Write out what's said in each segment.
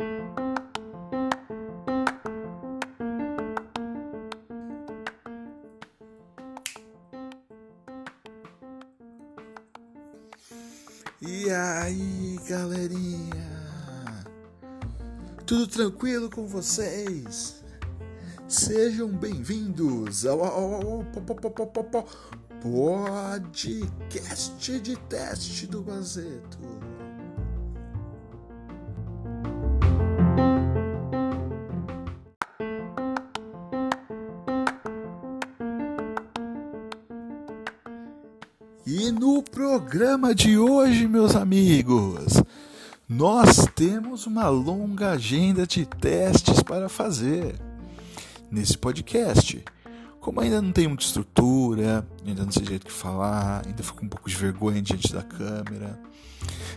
E aí, galerinha? Tudo tranquilo com vocês? Sejam bem-vindos ao, ao, ao, ao podcast de teste do Bazeto. Programa de hoje, meus amigos, nós temos uma longa agenda de testes para fazer nesse podcast. Como ainda não tem muita estrutura, ainda não sei jeito que falar, ainda fico um pouco de vergonha diante da câmera.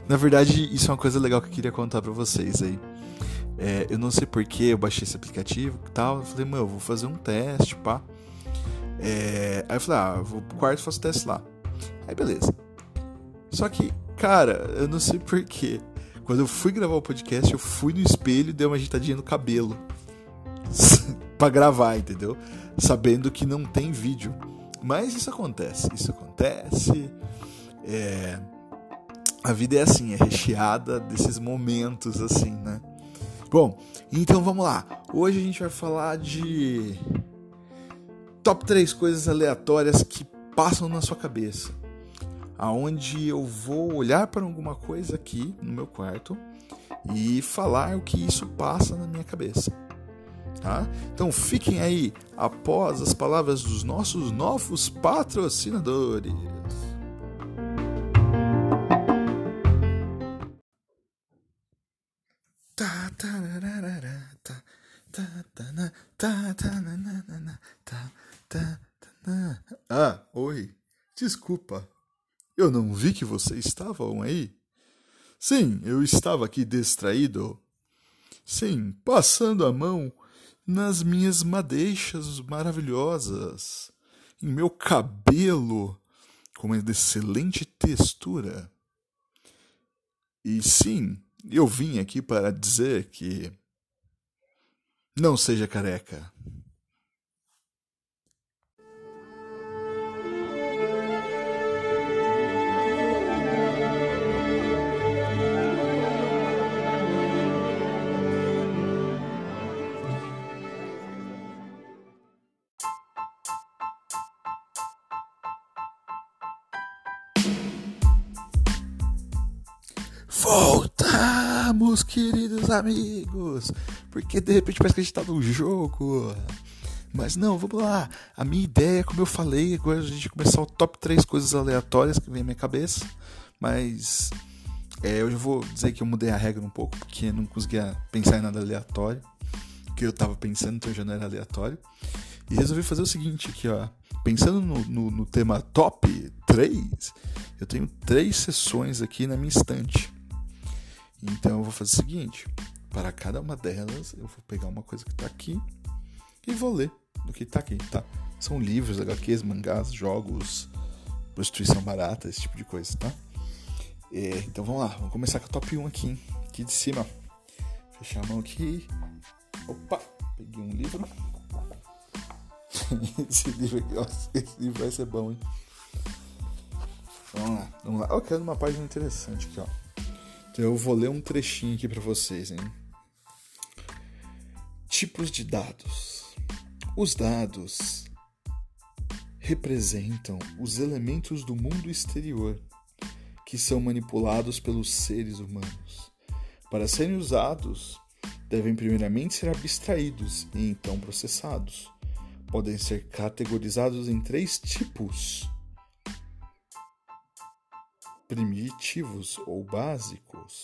Na verdade, isso é uma coisa legal que eu queria contar para vocês aí. É, eu não sei porquê, eu baixei esse aplicativo e tal. Eu falei, meu, eu vou fazer um teste, pá. É, aí eu falei, ah, eu vou pro quarto e faço teste lá. Aí beleza. Só que, cara, eu não sei porquê. Quando eu fui gravar o podcast, eu fui no espelho e dei uma ajeitadinha no cabelo. para gravar, entendeu? Sabendo que não tem vídeo. Mas isso acontece, isso acontece. É... A vida é assim, é recheada desses momentos assim, né? Bom, então vamos lá. Hoje a gente vai falar de top 3 coisas aleatórias que passam na sua cabeça. Aonde eu vou olhar para alguma coisa aqui no meu quarto e falar o que isso passa na minha cabeça. Tá? Então fiquem aí após as palavras dos nossos novos patrocinadores. Ah, oi. Desculpa. Eu não vi que vocês estavam aí. Sim, eu estava aqui distraído. Sim, passando a mão nas minhas madeixas maravilhosas, em meu cabelo com uma excelente textura. E sim, eu vim aqui para dizer que não seja careca. Voltamos, queridos amigos! Porque de repente parece que a gente tá num jogo. Mas não, vamos lá. A minha ideia, como eu falei, agora a gente começar o top 3 coisas aleatórias que vem à minha cabeça. Mas é, eu já vou dizer que eu mudei a regra um pouco, porque não conseguia pensar em nada aleatório. Que eu tava pensando, então já não era aleatório. E resolvi fazer o seguinte aqui, ó. Pensando no, no, no tema top 3, eu tenho três sessões aqui na minha estante. Então eu vou fazer o seguinte: para cada uma delas, eu vou pegar uma coisa que está aqui e vou ler do que está aqui, tá? São livros, HQs, mangás, jogos, prostituição barata, esse tipo de coisa, tá? É, então vamos lá, vamos começar com o top 1 aqui, aqui de cima. Fechar a mão aqui. Opa, peguei um livro. esse livro aqui, ó, esse livro vai ser bom, hein? Vamos lá, vamos lá. Eu quero uma página interessante aqui, ó. Então eu vou ler um trechinho aqui para vocês, hein? Tipos de dados. Os dados representam os elementos do mundo exterior que são manipulados pelos seres humanos. Para serem usados, devem primeiramente ser abstraídos e então processados. Podem ser categorizados em três tipos primitivos ou básicos.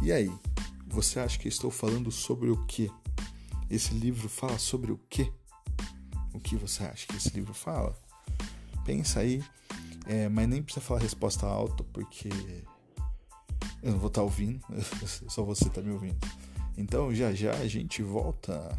E aí, você acha que estou falando sobre o que? Esse livro fala sobre o que? O que você acha que esse livro fala? Pensa aí, é, mas nem precisa falar resposta alta porque eu não vou estar tá ouvindo, só você está me ouvindo. Então já já a gente volta.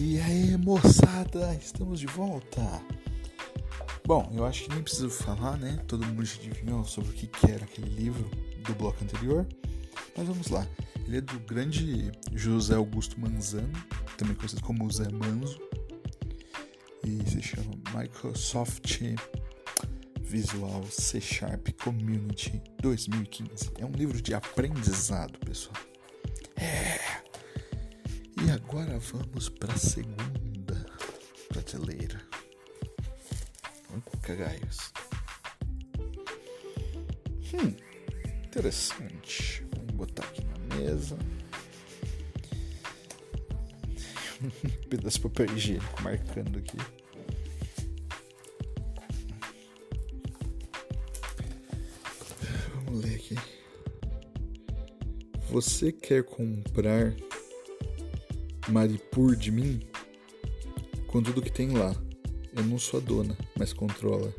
E aí, moçada, estamos de volta. Bom, eu acho que nem preciso falar, né? Todo mundo já adivinhou sobre o que era aquele livro do bloco anterior. Mas vamos lá. Ele é do grande José Augusto Manzano, também conhecido como Zé Manzo, e se chama Microsoft Visual C Sharp Community 2015. É um livro de aprendizado, pessoal. É. E agora vamos para a segunda prateleira. Cagaios. Hum, interessante. Vamos botar aqui na mesa. um pedaço de papel higiênico marcando aqui. Aqui. Você quer comprar Maripur de mim? Com tudo que tem lá. Eu não sou a dona, mas controla.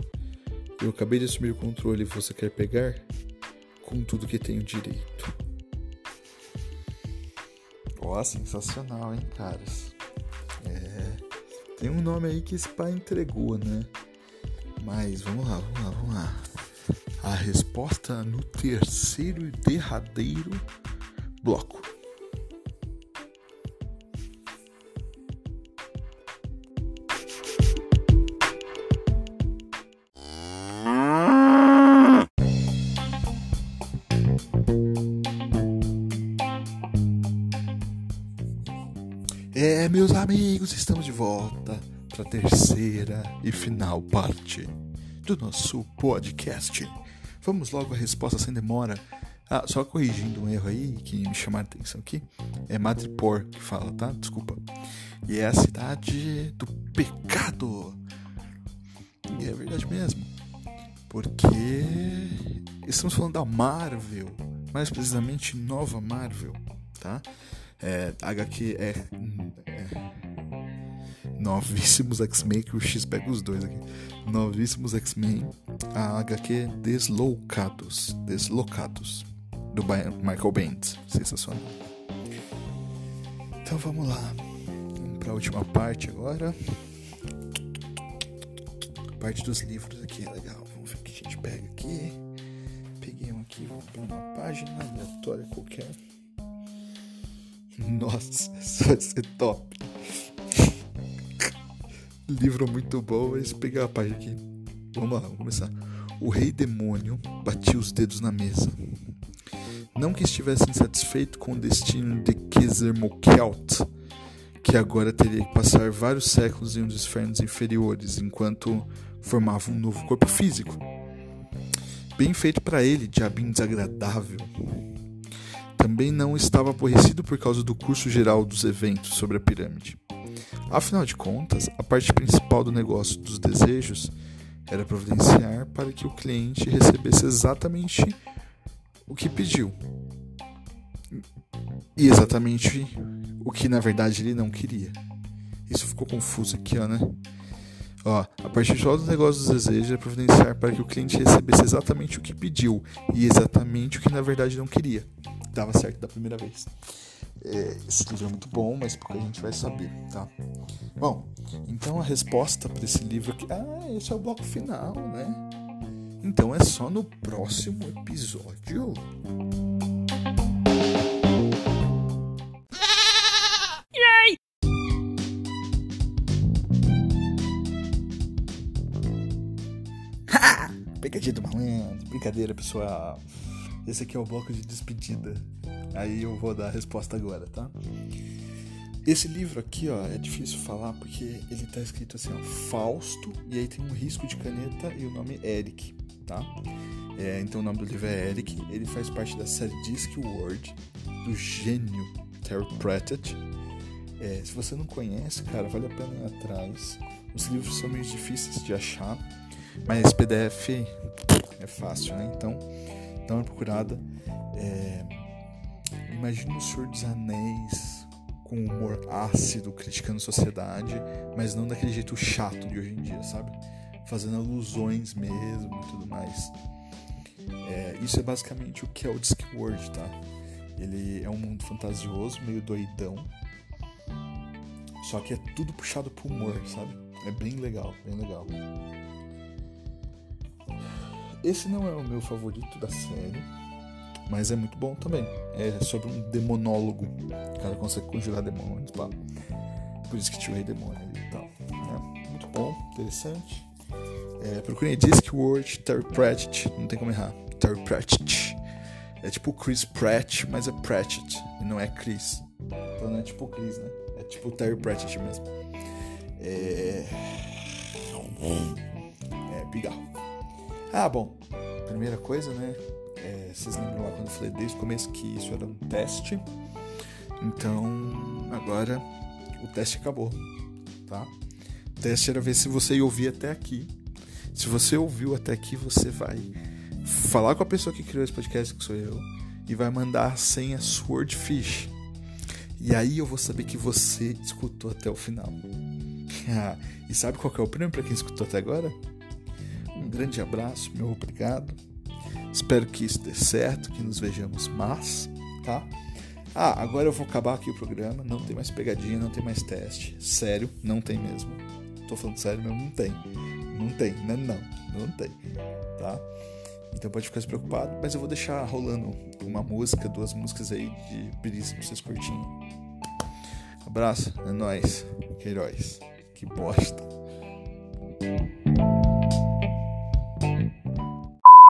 Eu acabei de assumir o controle você quer pegar? Com tudo que tenho direito. Ó, oh, sensacional, hein, caras? É. Tem um nome aí que esse pai entregou, né? Mas vamos lá, vamos lá, vamos lá. A resposta no terceiro e derradeiro bloco. É, meus amigos, estamos de volta para a terceira e final parte do nosso podcast. Vamos logo à resposta sem demora. Ah, só corrigindo um erro aí que me chamaram a atenção aqui. É Madripoor que fala, tá? Desculpa. E é a cidade do pecado. E é verdade mesmo. Porque estamos falando da Marvel, mais precisamente Nova Marvel, tá? É, HQ é, é Novíssimos X-Men, que o X pega os dois aqui. Novíssimos X-Men, a HQ Deslocados. Deslocados. Do Michael Bendis. Sensacional. Então vamos lá. Vamos para a última parte agora. Parte dos livros aqui, legal. Vamos ver o que a gente pega aqui. Peguei um aqui, vou pegar uma página aleatória qualquer. Nossa, isso vai ser top. Livro muito bom, mas pegar a página aqui. Vamos lá, vamos começar. O rei demônio batia os dedos na mesa. Não que estivesse insatisfeito com o destino de Kezermokelt, que agora teria que passar vários séculos em um dos infernos inferiores, enquanto formava um novo corpo físico. Bem feito para ele, diabinho desagradável também não estava aborrecido por causa do curso geral dos eventos sobre a pirâmide. Afinal de contas, a parte principal do negócio dos desejos era providenciar para que o cliente recebesse exatamente o que pediu. E exatamente o que na verdade ele não queria. Isso ficou confuso aqui, ó, né? Ó, a parte principal do negócio dos desejos é providenciar para que o cliente recebesse exatamente o que pediu e exatamente o que na verdade não queria dava certo da primeira vez. É, esse livro é muito bom, mas pouca gente vai saber, tá? Bom, então a resposta para esse livro aqui. Ah, esse é o bloco final, né? Então é só no próximo episódio. Pegadinha do malandro, brincadeira pessoal. Esse aqui é o bloco de despedida. Aí eu vou dar a resposta agora, tá? Esse livro aqui, ó, é difícil falar porque ele tá escrito assim, ó, Fausto, e aí tem um risco de caneta e o nome Eric, tá? É, então o nome do livro é Eric, ele faz parte da série Discworld, do gênio Terry Pratchett. É, se você não conhece, cara, vale a pena ir atrás. Os livros são meio difíceis de achar, mas PDF é fácil, né? Então, uma procurada. É... Imagina o Senhor dos Anéis com humor ácido, criticando a sociedade, mas não daquele jeito chato de hoje em dia, sabe? Fazendo alusões mesmo e tudo mais. É, isso é basicamente o que é o Discworld, tá? Ele é um mundo fantasioso, meio doidão. Só que é tudo puxado pro humor, sabe? É bem legal, bem legal. Esse não é o meu favorito da série, mas é muito bom também. É sobre um demonólogo. O cara consegue conjurar demônios, pá. Por isso que tinha demônio e tal. Né? Muito bom, interessante. É, procurem Discworld Terry Pratchett, não tem como errar. Terry Pratchett. É tipo Chris Pratt, mas é Pratchett, e não é Chris. Então não é tipo Chris, né? É tipo Terry Pratchett mesmo. É. É, pigarro. Ah, bom. Primeira coisa, né? É, vocês lembram lá quando eu falei desde o começo que isso era um teste? Então, agora o teste acabou, tá? O teste era ver se você ia ouvir até aqui. Se você ouviu até aqui, você vai falar com a pessoa que criou esse podcast, que sou eu, e vai mandar a senha Swordfish. E aí eu vou saber que você escutou até o final. e sabe qual é o prêmio para quem escutou até agora? Grande abraço, meu obrigado. Espero que isso dê certo, que nos vejamos mais, tá? Ah, agora eu vou acabar aqui o programa. Não tem mais pegadinha, não tem mais teste. Sério, não tem mesmo. Tô falando sério mesmo, não tem. Não tem, né? Não, não tem, tá? Então pode ficar preocupado, mas eu vou deixar rolando uma música, duas músicas aí de brisa pra vocês curtinho. Abraço, é nóis. Queiroz. Que bosta.